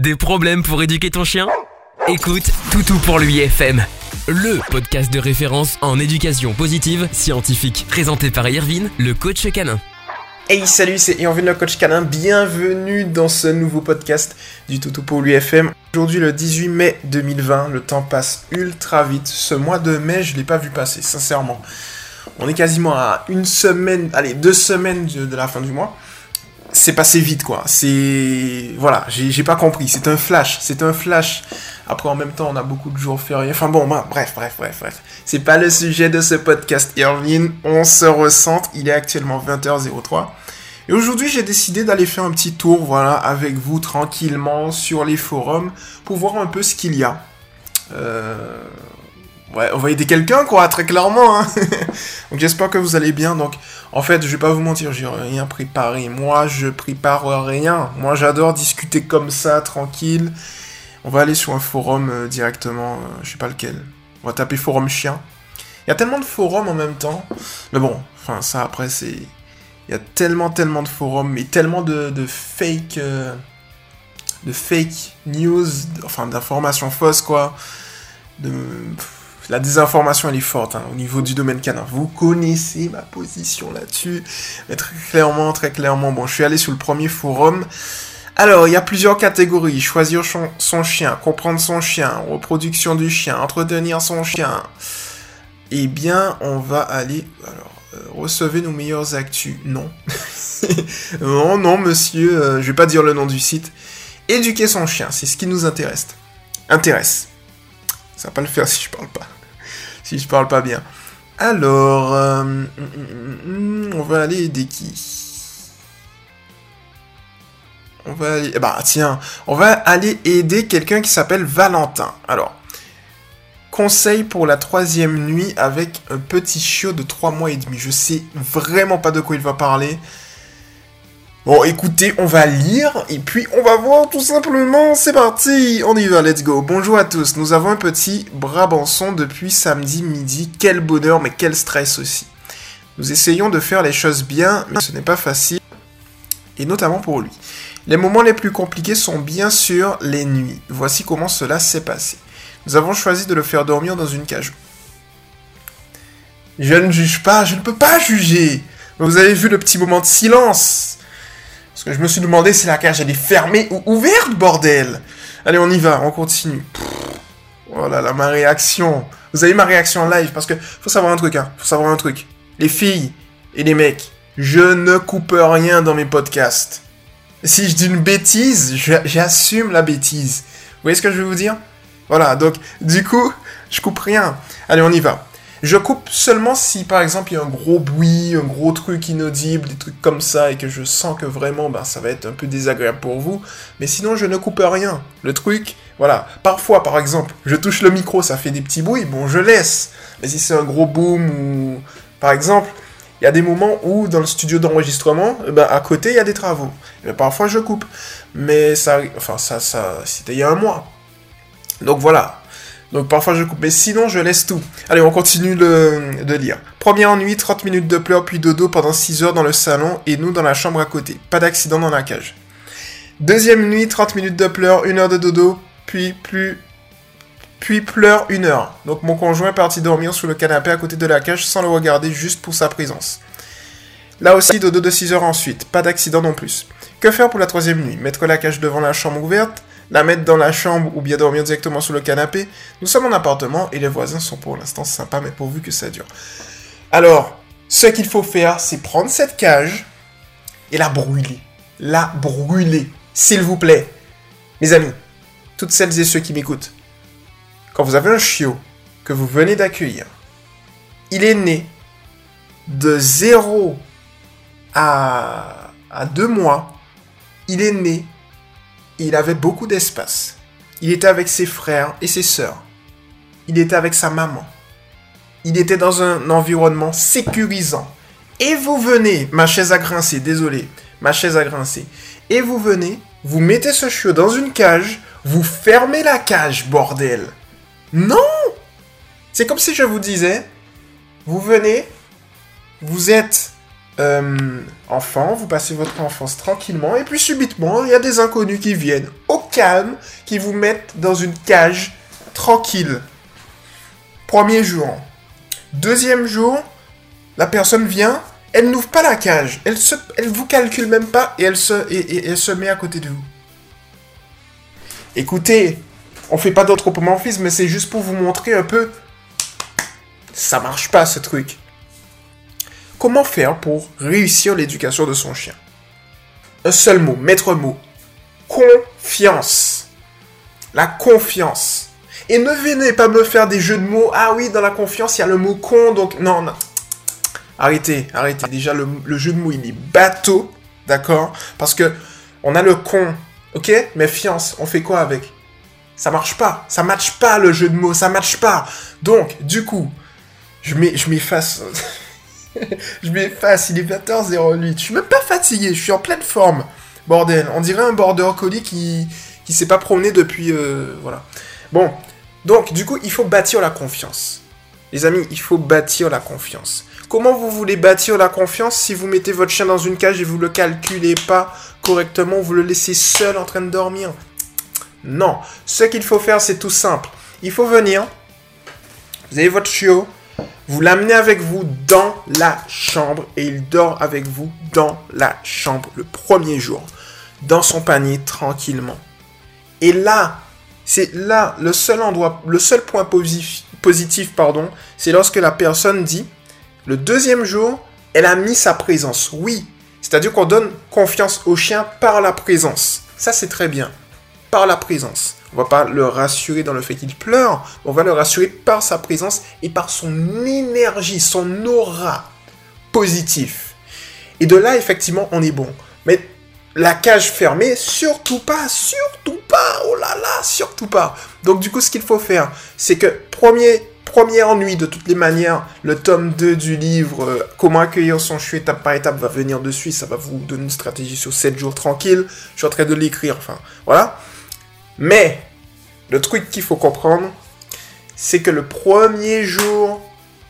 Des problèmes pour éduquer ton chien? Écoute Toutou pour lui FM, le podcast de référence en éducation positive scientifique, présenté par Irvine, le coach canin. Hey salut, c'est Irvine le coach canin, bienvenue dans ce nouveau podcast du Toutou pour l'UFM. Aujourd'hui le 18 mai 2020, le temps passe ultra vite. Ce mois de mai, je l'ai pas vu passer, sincèrement. On est quasiment à une semaine, allez, deux semaines de la fin du mois c'est passé vite quoi. C'est voilà, j'ai pas compris. C'est un flash, c'est un flash. Après en même temps, on a beaucoup de jours fériés. Enfin bon, bref, bref, bref, bref. C'est pas le sujet de ce podcast, Irvine. On se ressente. Il est actuellement 20h03. Et aujourd'hui, j'ai décidé d'aller faire un petit tour, voilà, avec vous tranquillement sur les forums pour voir un peu ce qu'il y a. Euh, Ouais, on va aider quelqu'un, quoi, très clairement. Hein. donc j'espère que vous allez bien. Donc, en fait, je vais pas vous mentir, j'ai rien préparé. Moi, je prépare rien. Moi, j'adore discuter comme ça, tranquille. On va aller sur un forum euh, directement, euh, je sais pas lequel. On va taper forum chien. Il y a tellement de forums en même temps. Mais bon, enfin, ça après, c'est. Il y a tellement, tellement de forums, mais tellement de, fake. Euh, de fake news, enfin d'informations fausses, quoi. De la désinformation, elle est forte hein, au niveau du domaine canin. Vous connaissez ma position là-dessus. Mais très clairement, très clairement, bon, je suis allé sur le premier forum. Alors, il y a plusieurs catégories. Choisir son, chien, comprendre son chien, reproduction du chien, entretenir son chien. Eh bien, on va aller... Alors, euh, recevez nos meilleures actus. Non. non, non, monsieur, euh, je vais pas dire le nom du site. Éduquer son chien, c'est ce qui nous intéresse. Intéresse. Ça va pas le faire si je parle pas si je parle pas bien. Alors, euh, mm, mm, mm, on va aller aider qui On va aller... Bah tiens, on va aller aider quelqu'un qui s'appelle Valentin. Alors, conseil pour la troisième nuit avec un petit chiot de 3 mois et demi. Je sais vraiment pas de quoi il va parler. Bon, écoutez, on va lire et puis on va voir tout simplement. C'est parti, on y va, let's go. Bonjour à tous, nous avons un petit Brabançon depuis samedi midi. Quel bonheur, mais quel stress aussi. Nous essayons de faire les choses bien, mais ce n'est pas facile, et notamment pour lui. Les moments les plus compliqués sont bien sûr les nuits. Voici comment cela s'est passé. Nous avons choisi de le faire dormir dans une cage. Je ne juge pas, je ne peux pas juger. Vous avez vu le petit moment de silence parce que je me suis demandé si la cage est fermée ou ouverte, bordel. Allez, on y va, on continue. oh là là, ma réaction. Vous avez ma réaction en live parce que faut savoir un truc, hein. Faut savoir un truc. Les filles et les mecs, je ne coupe rien dans mes podcasts. Si je dis une bêtise, j'assume la bêtise. Vous voyez ce que je veux vous dire? Voilà, donc du coup, je coupe rien. Allez, on y va. Je coupe seulement si par exemple il y a un gros bruit, un gros truc inaudible, des trucs comme ça et que je sens que vraiment ben, ça va être un peu désagréable pour vous. Mais sinon je ne coupe rien. Le truc, voilà. Parfois par exemple, je touche le micro, ça fait des petits bruits, bon je laisse. Mais si c'est un gros boom ou par exemple, il y a des moments où dans le studio d'enregistrement, eh ben, à côté il y a des travaux. Et ben, parfois je coupe. Mais ça, enfin ça, ça, c'était il y a un mois. Donc voilà, donc parfois je coupe, mais sinon je laisse tout. Allez, on continue de lire. Première nuit, 30 minutes de pleurs puis dodo pendant 6 heures dans le salon et nous dans la chambre à côté. Pas d'accident dans la cage. Deuxième nuit, 30 minutes de pleurs, 1 heure de dodo, puis plus puis pleure une heure. Donc mon conjoint est parti dormir sous le canapé à côté de la cage sans le regarder juste pour sa présence. Là aussi, dodo de 6 heures ensuite. Pas d'accident non plus. Que faire pour la troisième nuit? Mettre la cage devant la chambre ouverte? La mettre dans la chambre ou bien dormir directement sur le canapé. Nous sommes en appartement et les voisins sont pour l'instant sympas, mais pourvu que ça dure. Alors, ce qu'il faut faire, c'est prendre cette cage et la brûler. La brûler, s'il vous plaît. Mes amis, toutes celles et ceux qui m'écoutent, quand vous avez un chiot que vous venez d'accueillir, il est né de 0 à, à 2 mois, il est né il avait beaucoup d'espace. Il était avec ses frères et ses sœurs. Il était avec sa maman. Il était dans un environnement sécurisant. Et vous venez, ma chaise a grincé, désolé, ma chaise a grincé. Et vous venez, vous mettez ce chiot dans une cage, vous fermez la cage, bordel. Non C'est comme si je vous disais, vous venez, vous êtes euh, enfant, vous passez votre enfance tranquillement, et puis subitement, il y a des inconnus qui viennent au calme, qui vous mettent dans une cage tranquille. Premier jour. Deuxième jour, la personne vient, elle n'ouvre pas la cage, elle se, elle vous calcule même pas et elle se, met à côté de vous. Écoutez, on fait pas d'anthropomorphisme, mais c'est juste pour vous montrer un peu. Ça marche pas ce truc. Comment faire pour réussir l'éducation de son chien? Un seul mot, maître mot. Confiance. La confiance. Et ne venez pas me faire des jeux de mots. Ah oui, dans la confiance, il y a le mot con, donc non, non. Arrêtez, arrêtez. Déjà, le, jeu de mots, il est bateau, d'accord? Parce que on a le con, ok? Mais fiance, on fait quoi avec? Ça marche pas. Ça matche pas le jeu de mots, ça matche pas. Donc, du coup, je m'efface. je m'efface, il est 20h08. Je suis même pas fatigué, je suis en pleine forme. Bordel, on dirait un border collie qui, qui s'est pas promené depuis... Euh, voilà. Bon, donc du coup, il faut bâtir la confiance. Les amis, il faut bâtir la confiance. Comment vous voulez bâtir la confiance si vous mettez votre chien dans une cage et vous le calculez pas correctement, vous le laissez seul en train de dormir? Non. Ce qu'il faut faire, c'est tout simple. Il faut venir, vous avez votre chiot, vous l'amenez avec vous dans la chambre et il dort avec vous dans la chambre le premier jour, dans son panier tranquillement. Et là, c'est là le seul endroit, le seul point positif, positif pardon, c'est lorsque la personne dit le deuxième jour, elle a mis sa présence. Oui, c'est-à-dire qu'on donne confiance au chien par la présence. Ça c'est très bien, par la présence. On va pas le rassurer dans le fait qu'il pleure, on va le rassurer par sa présence et par son énergie, son aura positif. Et de là, effectivement, on est bon. Mais la cage fermée, surtout pas, surtout pas, oh là là, surtout pas. Donc du coup, ce qu'il faut faire, c'est que premier, premier ennui de toutes les manières, le tome 2 du livre euh, Comment accueillir son chien étape par étape va venir dessus, ça va vous donner une stratégie sur 7 jours tranquille. Je suis en train de l'écrire, enfin, voilà. Mais, le truc qu'il faut comprendre, c'est que le premier jour,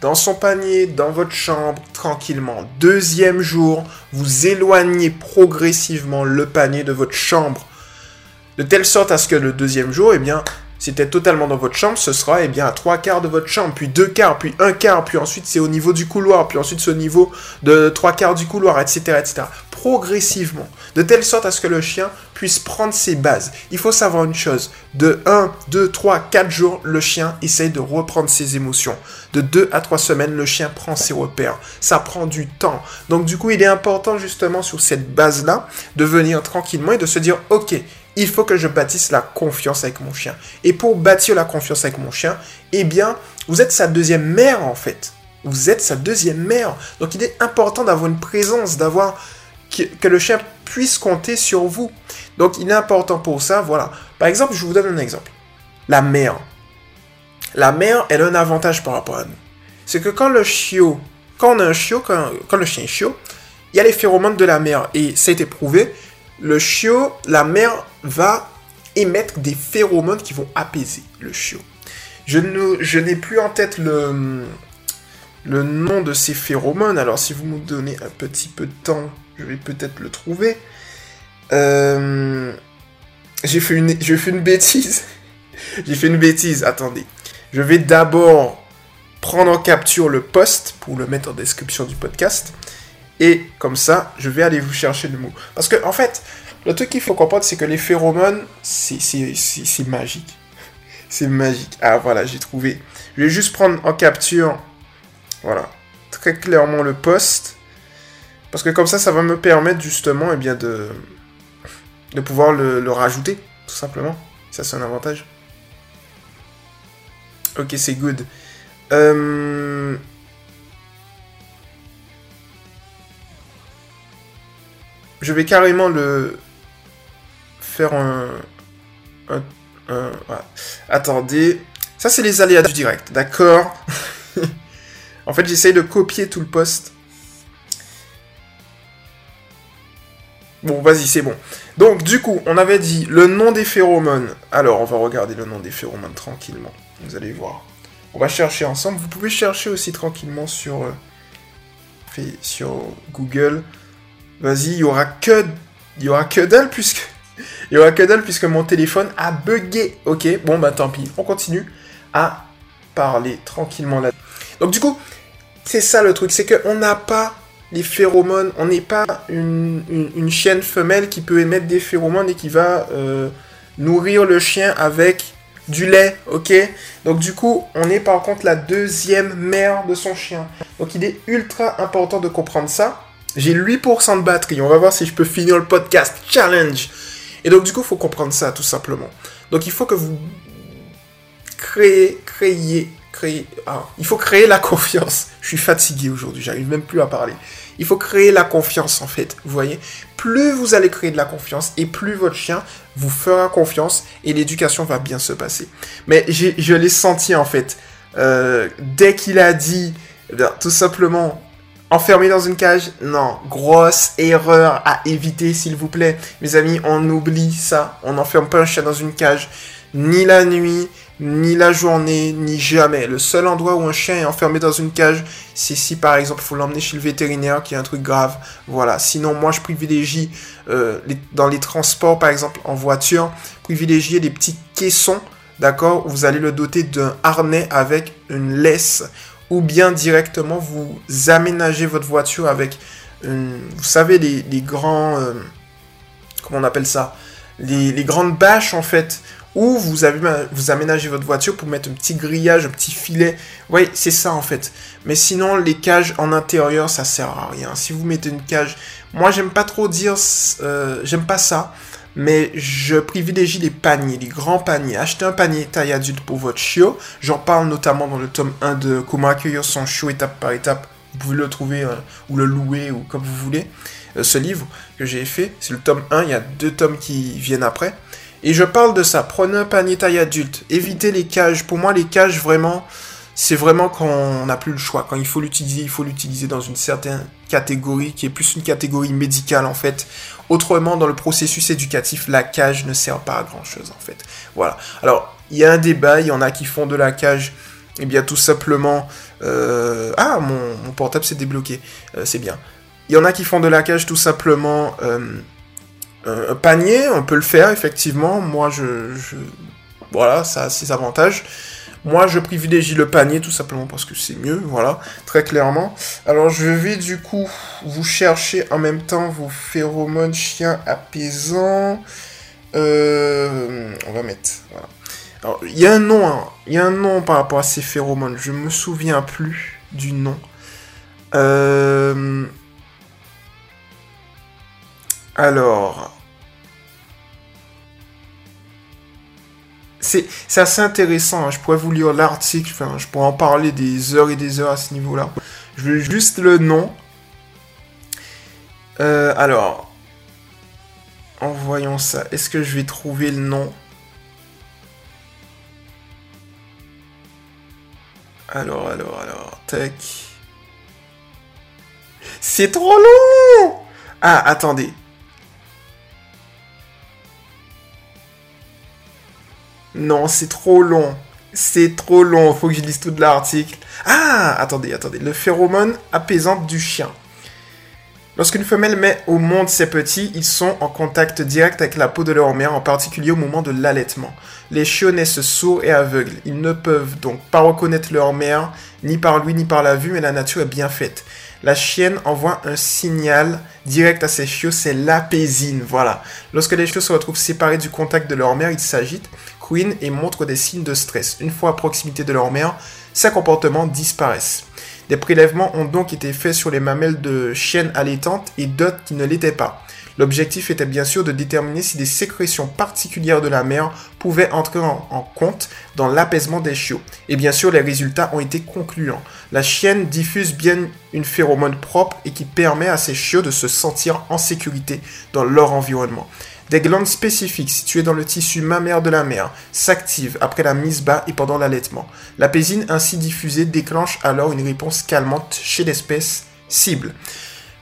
dans son panier, dans votre chambre, tranquillement. Deuxième jour, vous éloignez progressivement le panier de votre chambre. De telle sorte à ce que le deuxième jour, eh bien, c'était totalement dans votre chambre, ce sera eh bien à trois quarts de votre chambre, puis deux quarts, puis un quart, puis ensuite c'est au niveau du couloir, puis ensuite c'est au niveau de trois quarts du couloir, etc., etc. Progressivement, de telle sorte à ce que le chien puisse prendre ses bases. Il faut savoir une chose, de 1, 2, 3, 4 jours, le chien essaye de reprendre ses émotions. De 2 à 3 semaines, le chien prend ses repères. Ça prend du temps. Donc du coup, il est important justement sur cette base-là de venir tranquillement et de se dire, ok, il faut que je bâtisse la confiance avec mon chien. Et pour bâtir la confiance avec mon chien, eh bien, vous êtes sa deuxième mère en fait. Vous êtes sa deuxième mère. Donc il est important d'avoir une présence, d'avoir que, le chien puisse compter sur vous. Donc il est important pour ça, voilà. Par exemple, je vous donne un exemple. La mère. La mère, elle a un avantage par rapport à nous. C'est que quand le chiot, quand on a un chiot, quand, le chien est chiot, il y a les phéromones de la mère. Et ça a été prouvé, le chiot, la mère va émettre des phéromones qui vont apaiser le chiot. Je, ne, je n'ai plus en tête le, le nom de ces phéromones, alors si vous me donnez un petit peu de temps, je vais peut-être le trouver. Euh, j'ai fait une, j'ai fait une bêtise. j'ai fait une bêtise, attendez. Je vais d'abord prendre en capture le post pour le mettre en description du podcast. Et comme ça, je vais aller vous chercher le mot. Parce que, en fait, le truc qu'il faut comprendre, c'est que les phéromones, c'est magique. C'est magique. Ah, voilà, j'ai trouvé. Je vais juste prendre en capture, voilà, très clairement le post. Parce que comme ça, ça va me permettre justement, eh bien, de, de pouvoir le, le rajouter, tout simplement. Ça, c'est un avantage. Ok, c'est good. Euh... je vais carrément le faire un... Attendez. Ça, c'est les aléas du direct, d'accord? En fait, j'essaye de copier tout le poste. Bon, vas-y, c'est bon. Donc, du coup, on avait dit le nom des phéromones. Alors, on va regarder le nom des phéromones tranquillement. Vous allez voir. On va chercher ensemble. Vous pouvez chercher aussi tranquillement sur... Euh, sur Google. Vas-y, il y aura que, il y aura que dalle puisque, mon téléphone a bugué. Ok, bon bah tant pis, on continue à parler tranquillement là. Donc du coup, c'est ça le truc, c'est qu'on n'a pas les phéromones, on n'est pas une, une, chienne femelle qui peut émettre des phéromones et qui va euh, nourrir le chien avec du lait, ok? Donc du coup, on est par contre la deuxième mère de son chien. Donc il est ultra important de comprendre ça. J'ai 8% de batterie, on va voir si je peux finir le podcast challenge. Et donc du coup, il faut comprendre ça tout simplement. Donc il faut que vous créez, créiez ah, il faut créer la confiance. Je suis fatigué aujourd'hui, j'arrive même plus à parler. Il faut créer la confiance en fait, vous voyez. Plus vous allez créer de la confiance et plus votre chien vous fera confiance et l'éducation va bien se passer. Mais je l'ai senti en fait. Euh, dès qu'il a dit, eh tout simplement, enfermé dans une cage, non, grosse erreur à éviter s'il vous plaît. Mes amis, on oublie ça. On n'enferme pas un chien dans une cage, ni la nuit, ni la journée, ni jamais. Le seul endroit où un chien est enfermé dans une cage, c'est si par exemple il faut l'emmener chez le vétérinaire qui a un truc grave. Voilà. Sinon, moi je privilégie euh, dans les transports, par exemple en voiture, privilégier des petits caissons, d'accord, vous allez le doter d'un harnais avec une laisse, ou bien directement vous aménagez votre voiture avec, vous savez, les, grands, euh, comment on appelle ça, les, grandes bâches en fait ou vous, vous aménagez votre voiture pour mettre un petit grillage, un petit filet. Oui, c'est ça en fait. Mais sinon, les cages en intérieur, ça sert à rien. Si vous mettez une cage, moi j'aime pas trop dire, euh, j'aime pas ça. Mais je privilégie les paniers, les grands paniers. Achetez un panier taille adulte pour votre chiot. J'en parle notamment dans le tome 1 de Comment accueillir son chiot étape par étape. Vous pouvez le trouver euh, ou le louer ou comme vous voulez. Euh, ce livre que j'ai fait, c'est le tome 1. Il y a deux tomes qui viennent après. Et je parle de ça. Prenez un panier taille adulte. Évitez les cages. Pour moi, les cages, vraiment, c'est vraiment quand on n'a plus le choix. Quand il faut l'utiliser, il faut l'utiliser dans une certaine catégorie qui est plus une catégorie médicale en fait. Autrement, dans le processus éducatif, la cage ne sert pas à grand chose en fait. Voilà. Alors, il y a un débat. Il y en a qui font de la cage. Eh bien, tout simplement. Euh, ah, mon, portable s'est débloqué. Euh, c'est bien. Il y en a qui font de la cage tout simplement. Euh, un panier, on peut le faire effectivement. Moi, je, voilà, ça a ses avantages. Moi, je privilégie le panier tout simplement parce que c'est mieux, voilà, très clairement. Alors, je vais du coup vous chercher en même temps vos phéromones chiens apaisants. Euh, on va mettre. Alors, il y a un nom, hein. il y a un nom par rapport à ces phéromones. Je me souviens plus du nom. Euh, alors. C'est assez intéressant, hein. je pourrais vous lire l'article, je pourrais en parler des heures et des heures à ce niveau-là. Je veux juste le nom. Euh, alors, en voyant ça, est-ce que je vais trouver le nom? Alors, alors, alors, tac. C'est trop long Ah, attendez. Non, c'est trop long. C'est trop long, faut que je lise tout l'article. Ah, attendez, attendez. Le phéromone apaisante du chien. Lorsqu'une femelle met au monde ses petits, ils sont en contact direct avec la peau de leur mère, en particulier au moment de l'allaitement. Les chiots naissent sourds et aveugles. Ils ne peuvent donc pas reconnaître leur mère, ni par lui ni par la vue, mais la nature est bien faite. La chienne envoie un signal direct à ses chiots, c'est l'apésine, voilà. Lorsque les chiots se retrouvent séparés du contact de leur mère, ils s'agitent et montrent des signes de stress. Une fois à proximité de leur mère, ces comportements disparaissent. Des prélèvements ont donc été faits sur les mamelles de chiennes allaitantes et d'autres qui ne l'étaient pas. L'objectif était bien sûr de déterminer si des sécrétions particulières de la mère pouvaient entrer en, en compte dans l'apaisement des chiots. Et bien sûr, les résultats ont été concluants. La chienne diffuse bien une phéromone propre et qui permet à ses chiots de se sentir en sécurité dans leur environnement. Des glandes spécifiques situées dans le tissu mammaire de la mère s'activent après la mise bas et pendant l'allaitement. La pésine ainsi diffusée déclenche alors une réponse calmante chez l'espèce cible.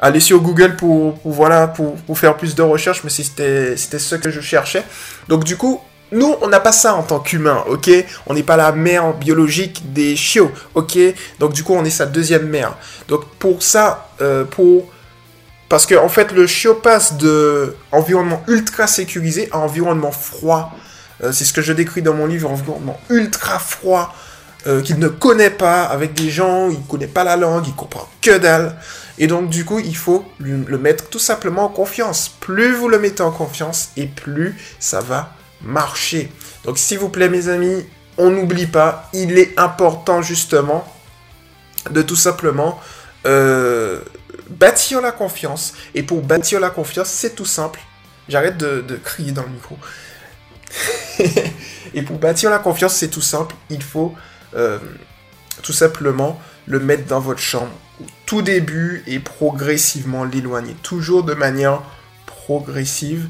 Allez sur Google pour, voilà, pour, faire plus de recherches, mais c'était ce que je cherchais. Donc du coup, nous, on n'a pas ça en tant qu'humain, ok? On n'est pas la mère biologique des chiots, ok? Donc du coup, on est sa deuxième mère. Donc pour ça, euh, pour... Parce que fait, le chiot passe de environnement ultra sécurisé à environnement froid. Euh, c'est ce que je décris dans mon livre, environnement ultra froid, euh, qu'il ne connaît pas, avec des gens, il ne connaît pas la langue, il comprend que dalle. Et donc du coup, il faut le mettre tout simplement en confiance. Plus vous le mettez en confiance, et plus ça va marcher. Donc s'il vous plaît mes amis, on n'oublie pas, il est important justement de tout simplement euh, bâtir la confiance. Et pour bâtir la confiance, c'est tout simple. J'arrête de, crier dans le micro. et pour bâtir la confiance, c'est tout simple. Il faut euh, tout simplement le mettre dans votre chambre au tout début et progressivement l'éloigner. Toujours de manière progressive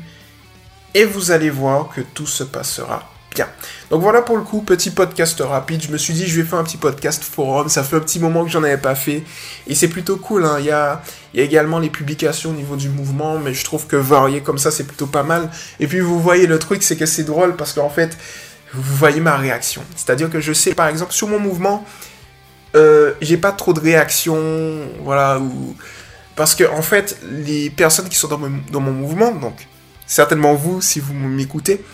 et vous allez voir que tout se passera bien. Donc voilà pour le coup, petit podcast rapide. Je me suis dit, je vais faire un petit podcast forum. Ça fait un petit moment que j'en avais pas fait. Et c'est plutôt cool. Hein. Il, y a, également les publications au niveau du mouvement. Mais je trouve que varier comme ça, c'est plutôt pas mal. Et puis vous voyez, le truc, c'est que c'est drôle parce qu'en fait, vous voyez ma réaction. C'est-à-dire que je sais, par exemple, sur mon mouvement, euh, j'ai pas trop de réactions. Voilà. Parce que, en fait, les personnes qui sont dans mon mouvement, donc certainement vous, si vous m'écoutez,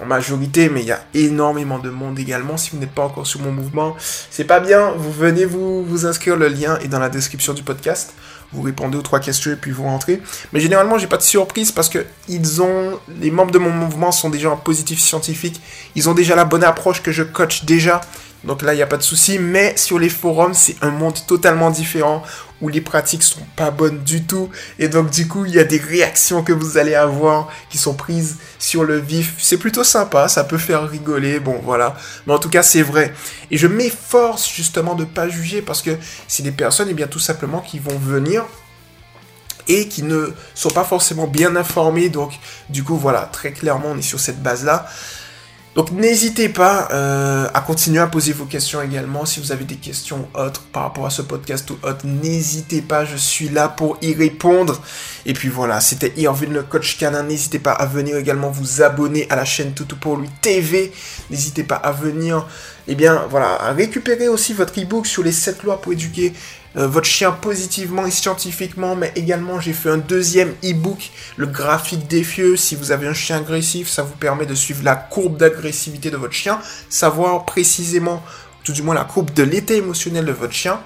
en majorité, mais il y a énormément de monde également. Si vous n'êtes pas encore sur mon mouvement, c'est pas bien. Vous venez vous, inscrire, le lien est dans la description du podcast. Vous répondez aux trois questions et puis vous rentrez. Mais généralement, j'ai pas de surprise parce que les membres de mon mouvement sont déjà en positif scientifique. Ils ont déjà la bonne approche que je coach déjà. Donc là, il n'y a pas de souci. Mais sur les forums, c'est un monde totalement différent où les pratiques sont pas bonnes du tout. Et donc, du coup, il y a des réactions que vous allez avoir qui sont prises sur le vif. C'est plutôt sympa. Ça peut faire rigoler. Bon, voilà. Mais en tout cas, c'est vrai. Et je m'efforce justement de pas juger parce que c'est des personnes, et eh bien, tout simplement, qui vont venir et qui ne sont pas forcément bien informés. Donc, du coup, voilà, très clairement, on est sur cette base-là. Donc n'hésitez pas euh, à continuer à poser vos questions également. Si vous avez des questions autres par rapport à ce podcast ou autre, n'hésitez pas, je suis là pour y répondre. Et puis voilà, c'était Irvin le coach canin. N'hésitez pas à venir également vous abonner à la chaîne Toutou pour lui TV. N'hésitez pas à venir, eh bien voilà, à récupérer aussi votre ebook sur les 7 lois pour éduquer euh, votre chien positivement et scientifiquement, mais également j'ai fait un deuxième e-book, le graphique défieux. Si vous avez un chien agressif, ça vous permet de suivre la courbe d'agressivité de votre chien, savoir précisément, tout du moins la courbe de l'état émotionnel de votre chien.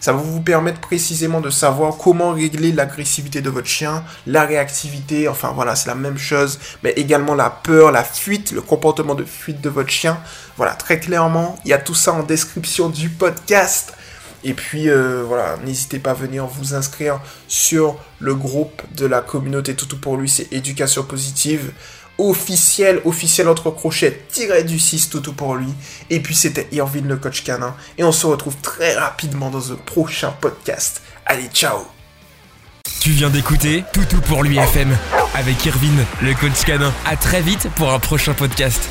Ça va vous permettre précisément de savoir comment régler l'agressivité de votre chien, la réactivité, enfin voilà, c'est la même chose, mais également la peur, la fuite, le comportement de fuite de votre chien. Voilà, très clairement, il y a tout ça en description du podcast. Et puis euh, voilà, n'hésitez pas à venir vous inscrire sur le groupe de la communauté Toutou pour lui, c'est éducation positive officiel, officiel entre crochets, tiré du 6 Toutou pour lui. Et puis c'était Irvine le coach canin. Et on se retrouve très rapidement dans un prochain podcast. Allez, ciao Tu viens d'écouter Toutou pour lui FM avec Irvine le coach canin. À très vite pour un prochain podcast.